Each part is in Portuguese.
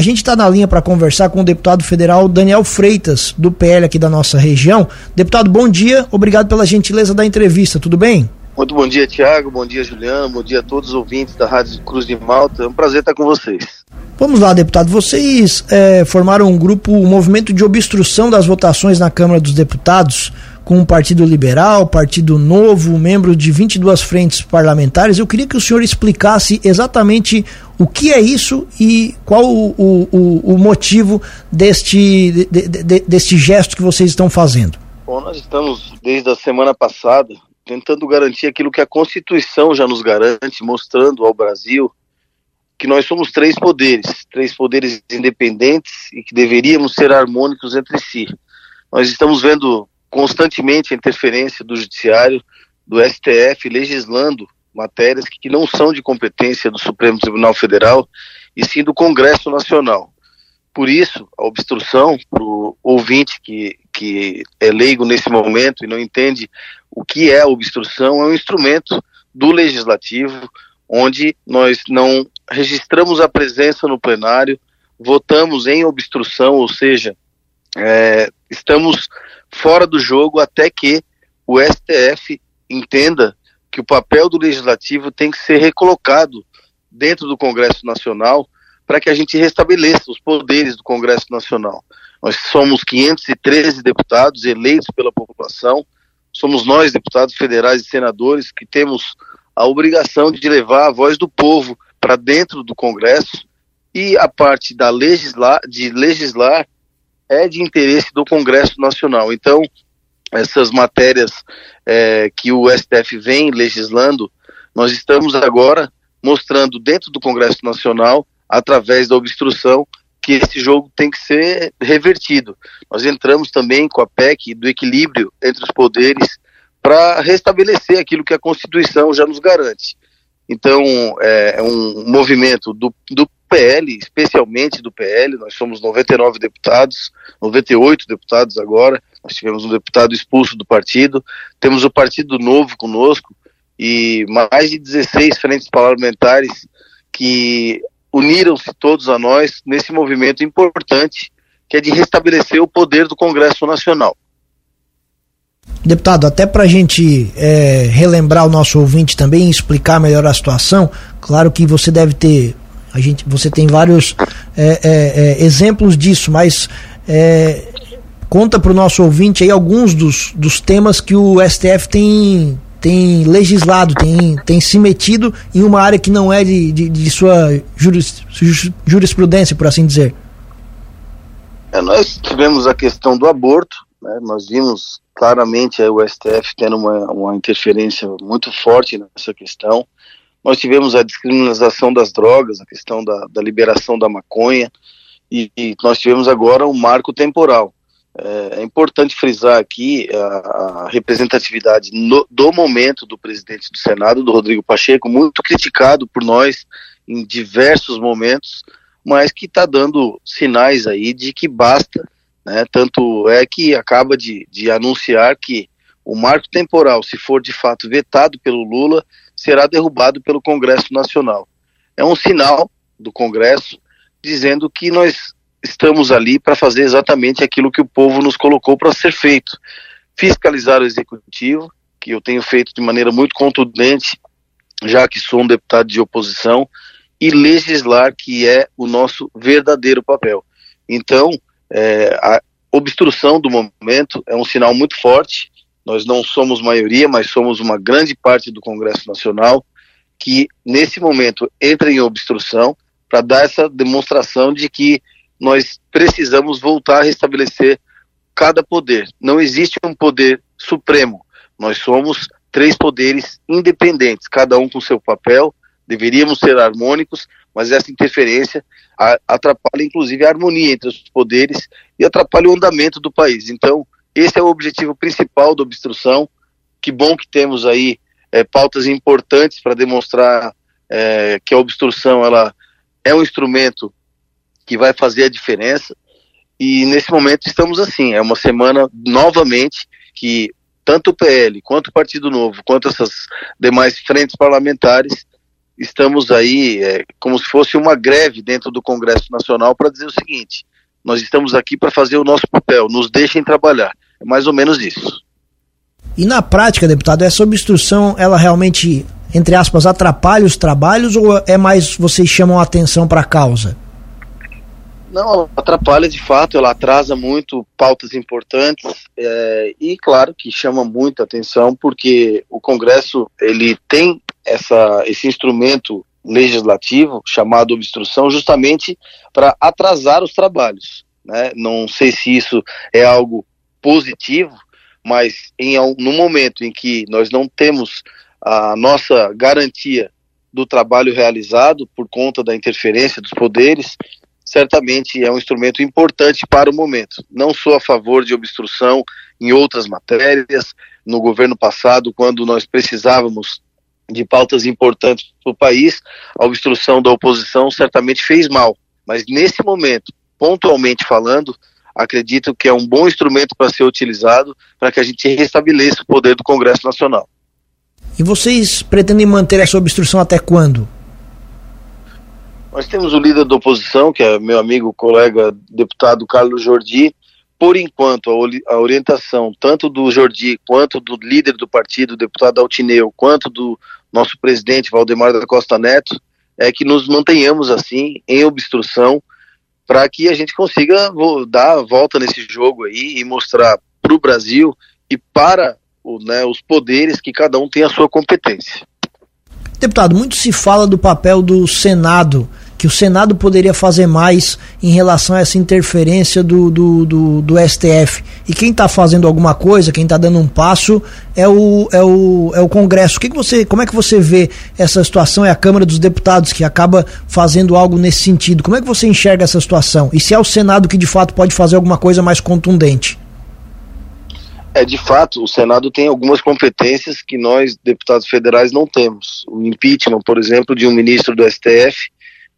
A gente está na linha para conversar com o deputado federal Daniel Freitas, do PL aqui da nossa região. Deputado, bom dia, obrigado pela gentileza da entrevista, tudo bem? Muito bom dia, Tiago, bom dia, Juliano, bom dia a todos os ouvintes da Rádio Cruz de Malta. É um prazer estar com vocês. Vamos lá, deputado. Vocês é, formaram um grupo, um movimento de obstrução das votações na Câmara dos Deputados com o Partido Liberal, Partido Novo, membro de 22 frentes parlamentares. Eu queria que o senhor explicasse exatamente o que é isso e qual o, o, o motivo deste, de, de, deste gesto que vocês estão fazendo. Bom, nós estamos desde a semana passada tentando garantir aquilo que a Constituição já nos garante, mostrando ao Brasil que nós somos três poderes, três poderes independentes e que deveríamos ser harmônicos entre si. Nós estamos vendo constantemente a interferência do Judiciário, do STF, legislando matérias que não são de competência do Supremo Tribunal Federal e sim do Congresso Nacional. Por isso, a obstrução, para o ouvinte que, que é leigo nesse momento e não entende o que é a obstrução, é um instrumento do Legislativo, onde nós não registramos a presença no plenário, votamos em obstrução, ou seja, é, estamos fora do jogo até que o STF entenda que o papel do legislativo tem que ser recolocado dentro do Congresso Nacional para que a gente restabeleça os poderes do Congresso Nacional. Nós somos 513 deputados eleitos pela população, somos nós, deputados federais e senadores, que temos a obrigação de levar a voz do povo para dentro do Congresso e a parte da legislar, de legislar é de interesse do Congresso Nacional. Então, essas matérias é, que o STF vem legislando, nós estamos agora mostrando dentro do Congresso Nacional, através da obstrução, que esse jogo tem que ser revertido. Nós entramos também com a PEC do equilíbrio entre os poderes para restabelecer aquilo que a Constituição já nos garante. Então, é, é um movimento do, do PL, especialmente do PL, nós somos 99 deputados, 98 deputados agora, nós tivemos um deputado expulso do partido, temos o Partido Novo conosco e mais de 16 frentes parlamentares que uniram-se todos a nós nesse movimento importante que é de restabelecer o poder do Congresso Nacional. Deputado, até para a gente é, relembrar o nosso ouvinte também, explicar melhor a situação, claro que você deve ter a gente, você tem vários é, é, é exemplos disso, mas é, conta para o nosso ouvinte aí alguns dos, dos temas que o STF tem, tem legislado, tem, tem se metido em uma área que não é de, de, de sua juris, jurisprudência, por assim dizer. É, nós tivemos a questão do aborto, né, nós vimos claramente o STF tendo uma, uma interferência muito forte nessa questão. Nós tivemos a descriminalização das drogas, a questão da, da liberação da maconha, e, e, nós tivemos agora um marco temporal. É, é importante frisar aqui a, representatividade no, do momento do presidente do Senado, do Rodrigo Pacheco, muito criticado por nós em diversos momentos, mas que está dando sinais aí de que basta, né? tanto é que acaba de, de anunciar que o marco temporal, se for de fato vetado pelo Lula, será derrubado pelo Congresso Nacional. É um sinal do Congresso dizendo que nós estamos ali para fazer exatamente aquilo que o povo nos colocou para ser feito. Fiscalizar o executivo, que eu tenho feito de maneira muito contundente, já que sou um deputado de oposição, e legislar, que é o nosso verdadeiro papel. Então, é, a obstrução do momento é um sinal muito forte nós não somos maioria, mas somos uma grande parte do Congresso Nacional que, nesse momento, entra em obstrução para dar essa demonstração de que nós precisamos voltar a restabelecer cada poder. Não existe um poder supremo. Nós somos três poderes independentes, cada um com seu papel. Deveríamos ser harmônicos, mas essa interferência atrapalha, inclusive, a harmonia entre os poderes e atrapalha o andamento do país. Então, esse é o objetivo principal da obstrução. Que bom que temos aí é, pautas importantes para demonstrar é, que a obstrução ela é um instrumento que vai fazer a diferença. E nesse momento estamos assim. É uma semana novamente que tanto o PL quanto o Partido Novo, quanto essas demais frentes parlamentares estamos aí é, como se fosse uma greve dentro do Congresso Nacional para dizer o seguinte: nós estamos aqui para fazer o nosso papel, nos deixem trabalhar. É mais ou menos isso. E na prática, deputado, essa obstrução, ela realmente, entre aspas, atrapalha os trabalhos ou é mais vocês chamam a atenção para a causa? Não, ela atrapalha de fato, ela atrasa muito pautas importantes é, e claro que chama muita atenção porque o Congresso ele tem essa, esse instrumento legislativo chamado obstrução justamente para atrasar os trabalhos. Né? Não sei se isso é algo positivo, mas em no momento em que nós não temos a nossa garantia do trabalho realizado por conta da interferência dos poderes, certamente é um instrumento importante para o momento. Não sou a favor de obstrução em outras matérias. No governo passado, quando nós precisávamos de pautas importantes para o país, a obstrução da oposição certamente fez mal. Mas nesse momento, pontualmente falando, acredito que é um bom instrumento para ser utilizado para que a gente restabeleça o poder do Congresso Nacional. E vocês pretendem manter essa obstrução até quando? Nós temos o líder da oposição, que é meu amigo, colega, deputado Carlos Jordi. Por enquanto, a, orientação tanto do Jordi quanto do líder do partido, deputado Altineu, quanto do nosso presidente Valdemar da Costa Neto, é que nos mantenhamos assim, em obstrução, para que a gente consiga dar a volta nesse jogo aí e mostrar para o Brasil e para o, né, os poderes que cada um tem a sua competência. Deputado, muito se fala do papel do Senado que o Senado poderia fazer mais em relação a essa interferência do, do, do, do STF. E quem está fazendo alguma coisa, quem está dando um passo, é o, é o, é o Congresso. O que, que você, como é que você vê essa situação? É a Câmara dos Deputados que acaba fazendo algo nesse sentido. Como é que você enxerga essa situação? E se é o Senado que de fato pode fazer alguma coisa mais contundente? É, de fato, o Senado tem algumas competências que nós, deputados federais, não temos. O impeachment, por exemplo, de um ministro do STF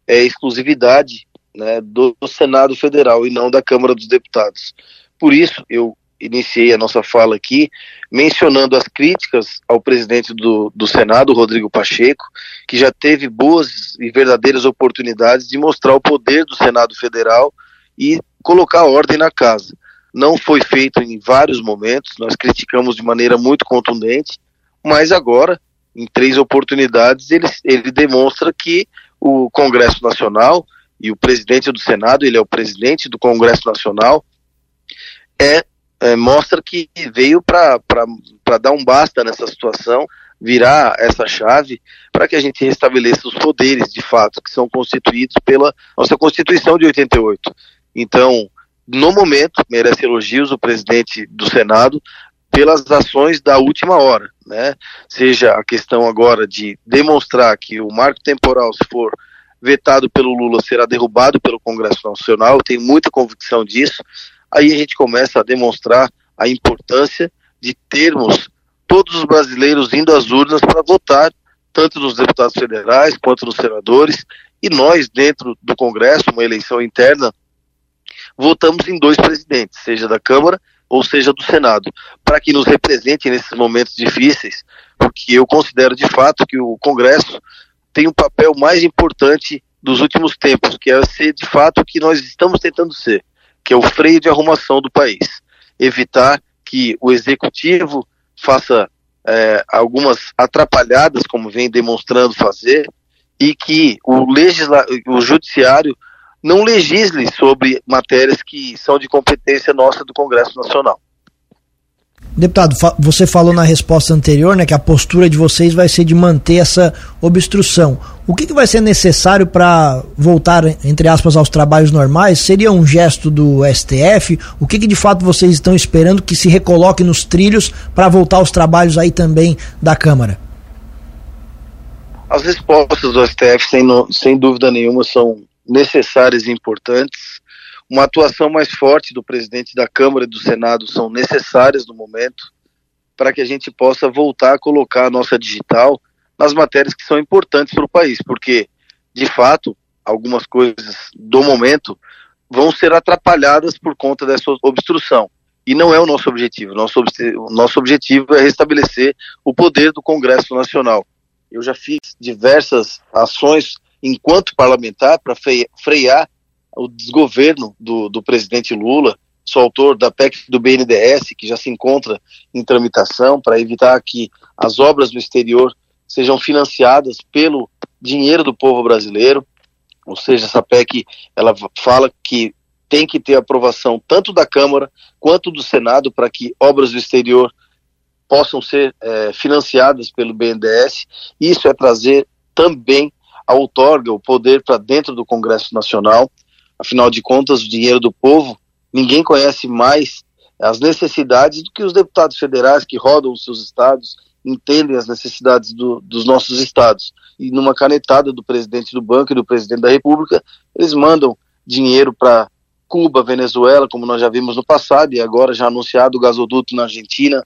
é exclusividade né, do, do Senado Federal e não da Câmara dos Deputados. Por isso, eu iniciei a nossa fala aqui mencionando as críticas ao presidente do, do Senado, Rodrigo Pacheco, que já teve boas e verdadeiras oportunidades de mostrar o poder do Senado Federal e colocar ordem na casa. Não foi feito em vários momentos, nós criticamos de maneira muito contundente, mas agora, em três oportunidades, ele, ele demonstra que o Congresso Nacional e o presidente do Senado, ele é o presidente do Congresso Nacional, é, é mostra que veio para dar um basta nessa situação, virar essa chave para que a gente restabeleça os poderes de fato que são constituídos pela nossa Constituição de 88. Então, no momento, merece elogios o presidente do Senado pelas ações da última hora, né? Seja a questão agora de demonstrar que o marco temporal, se for vetado pelo Lula, será derrubado pelo Congresso Nacional, eu tenho muita convicção disso. Aí a gente começa a demonstrar a importância de termos todos os brasileiros indo às urnas para votar, tanto nos deputados federais quanto nos senadores, e nós, dentro do Congresso, uma eleição interna, votamos em dois presidentes, seja da Câmara ou seja do Senado, para que nos represente nesses momentos difíceis, porque eu considero de fato que o Congresso tem um papel mais importante dos últimos tempos, que é ser de fato o que nós estamos tentando ser, que é o freio de arrumação do país. Evitar que o executivo faça é, algumas atrapalhadas, como vem demonstrando fazer, e que o, legisla o judiciário não legisle sobre matérias que são de competência nossa do Congresso Nacional. Deputado, você falou na resposta anterior né, que a postura de vocês vai ser de manter essa obstrução. O que, que vai ser necessário para voltar, entre aspas, aos trabalhos normais? Seria um gesto do STF? O que, que de fato vocês estão esperando que se recoloque nos trilhos para voltar aos trabalhos aí também da Câmara? As respostas do STF, sem, sem dúvida nenhuma, são necessárias e importantes. Uma atuação mais forte do presidente da Câmara e do Senado são necessárias no momento para que a gente possa voltar a colocar a nossa digital nas matérias que são importantes para o país, porque, de fato, algumas coisas do momento vão ser atrapalhadas por conta dessa obstrução. E não é o nosso objetivo. Nosso, nosso objetivo é restabelecer o poder do Congresso Nacional. eu já fiz diversas ações enquanto parlamentar para frear o desgoverno do, do presidente Lula. Sou autor da PEC do BNDES, que já se encontra em tramitação, para evitar que as obras no exterior sejam financiadas pelo dinheiro do povo brasileiro. Ou seja, essa PEC ela fala que tem que ter aprovação tanto da Câmara quanto do Senado para que obras do exterior possam ser é, financiadas pelo BNDES. Isso é trazer também outorga, o poder para dentro do Congresso Nacional. Afinal de contas, o dinheiro do povo, ninguém conhece mais as necessidades do que os deputados federais que rodam os seus estados, entendem as necessidades do, dos nossos estados. E numa canetada do presidente do banco e do presidente da República, eles mandam dinheiro para Cuba, Venezuela, como nós já vimos no passado, e agora já anunciado o gasoduto na Argentina.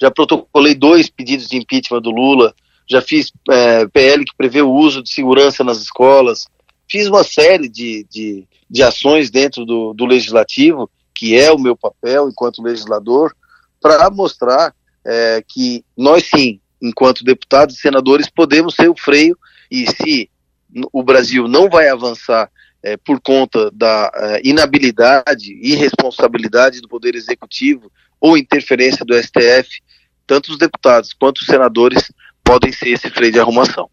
Já protocolei dois pedidos de impeachment do Lula, já fiz é, PL que prevê o uso de segurança nas escolas, fiz uma série de, de, de ações dentro do, do legislativo, que é o meu papel enquanto legislador, para mostrar é, que nós sim, enquanto deputados e senadores, podemos ser o freio. E se o Brasil não vai avançar é, por conta da é, inabilidade, irresponsabilidade do Poder Executivo ou interferência do STF, tanto os deputados quanto os senadores podem ser esse freio de arrumação.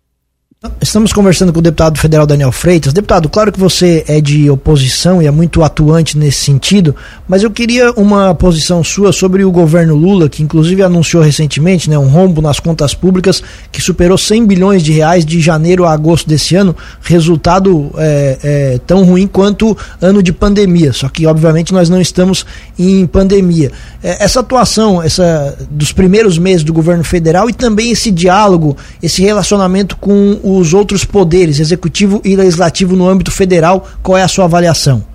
Estamos conversando com o deputado federal Daniel Freitas. Deputado, claro que você é de oposição e é muito atuante nesse sentido, mas eu queria uma posição sua sobre o governo Lula, que inclusive anunciou recentemente né, um rombo nas contas públicas que superou 100 bilhões de reais de janeiro a agosto desse ano, resultado é, é, tão ruim quanto ano de pandemia. Só que, obviamente, nós não estamos em pandemia. É, essa atuação essa, dos primeiros meses do governo federal e também esse diálogo, esse relacionamento com os outros poderes, executivo e legislativo no âmbito federal, qual é a sua avaliação?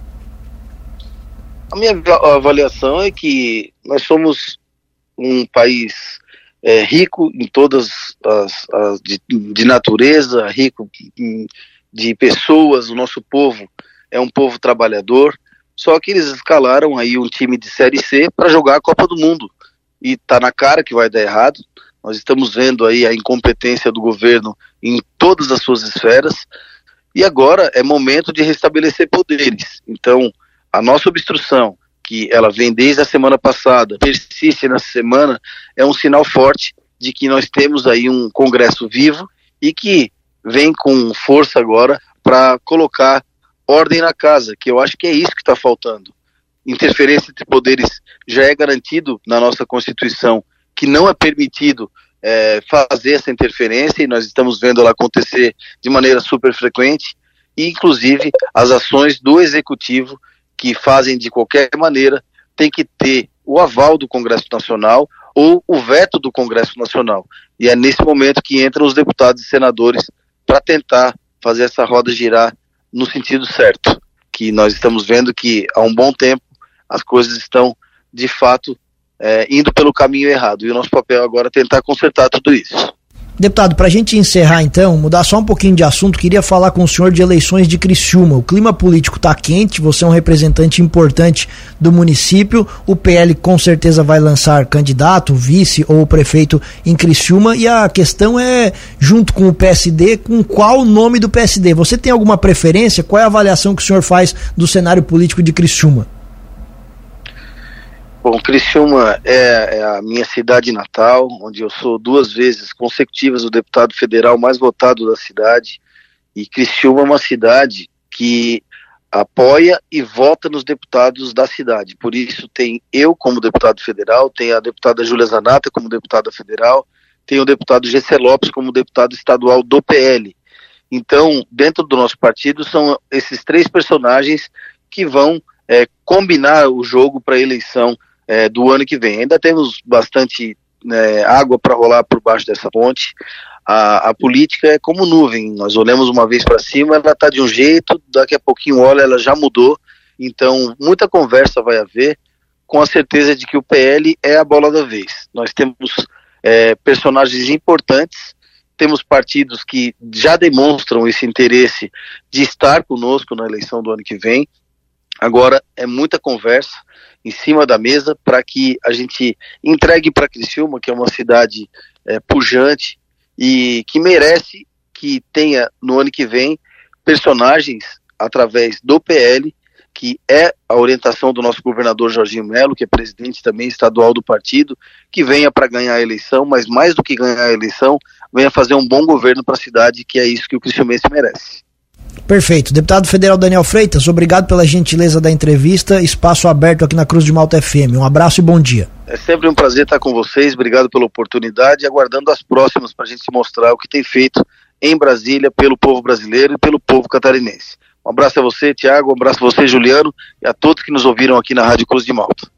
A minha avaliação é que nós somos um país é, rico em todas as, as de, de, natureza, rico de pessoas, o nosso povo é um povo trabalhador, só que eles escalaram aí um time de Série C para jogar a Copa do Mundo. E tá na cara que vai dar errado. Nós estamos vendo aí a incompetência do governo em todas as suas esferas. E agora é momento de restabelecer poderes. Então, a nossa obstrução, que ela vem desde a semana passada, persiste nessa semana, é um sinal forte de que nós temos aí um Congresso vivo e que vem com força agora para colocar ordem na casa, que eu acho que é isso que está faltando. Interferência entre poderes já é garantido na nossa Constituição, que não é permitido é, fazer essa interferência, e nós estamos vendo ela acontecer de maneira super frequente, e inclusive as ações do Executivo, que fazem de qualquer maneira, tem que ter o aval do Congresso Nacional ou o veto do Congresso Nacional. E é nesse momento que entram os deputados e senadores para tentar fazer essa roda girar no sentido certo, que nós estamos vendo que há um bom tempo as coisas estão de fato é, indo pelo caminho errado. E o nosso papel agora é tentar consertar tudo isso. Deputado, para a gente encerrar então, mudar só um pouquinho de assunto, queria falar com o senhor de eleições de Criciúma. O clima político está quente, você é um representante importante do município, o PL com certeza vai lançar candidato, vice ou prefeito em Criciúma e a questão é, junto com o PSD, com qual nome do PSD? Você tem alguma preferência? Qual é a avaliação que o senhor faz do cenário político de Criciúma? Bom, Criciúma é, é, a minha cidade natal, onde eu sou duas vezes consecutivas o deputado federal mais votado da cidade. E Criciúma é uma cidade que apoia e vota nos deputados da cidade. Por isso tem eu como deputado federal, tem a deputada Júlia Zanata como deputada federal, tem o deputado Gessé Lopes como deputado estadual do PL. Então, dentro do nosso partido, são esses três personagens que vão é, combinar o jogo para a eleição é, do ano que vem. Ainda temos bastante né, água para rolar por baixo dessa ponte. A, a, política é como nuvem, nós olhamos uma vez para cima, ela está de um jeito, daqui a pouquinho olha, ela já mudou. Então, muita conversa vai haver, com a certeza de que o PL é a bola da vez. Nós temos é, personagens importantes, temos partidos que já demonstram esse interesse de estar conosco na eleição do ano que vem. Agora é muita conversa em cima da mesa para que a gente entregue para Criciúma, que é uma cidade é, pujante, e que merece que tenha no ano que vem personagens através do PL, que é a orientação do nosso governador Jorginho Melo, que é presidente também estadual do partido, que venha para ganhar a eleição, mas mais do que ganhar a eleição, venha fazer um bom governo para a cidade, que é isso que o Cristiumense merece. Perfeito. Deputado Federal Daniel Freitas, obrigado pela gentileza da entrevista. Espaço aberto aqui na Cruz de Malta FM. Um abraço e bom dia. É sempre um prazer estar com vocês. Obrigado pela oportunidade. Aguardando as próximas para a gente mostrar o que tem feito em Brasília pelo povo brasileiro e pelo povo catarinense. Um abraço a você, Tiago. Um abraço a você, Juliano, e a todos que nos ouviram aqui na Rádio Cruz de Malta.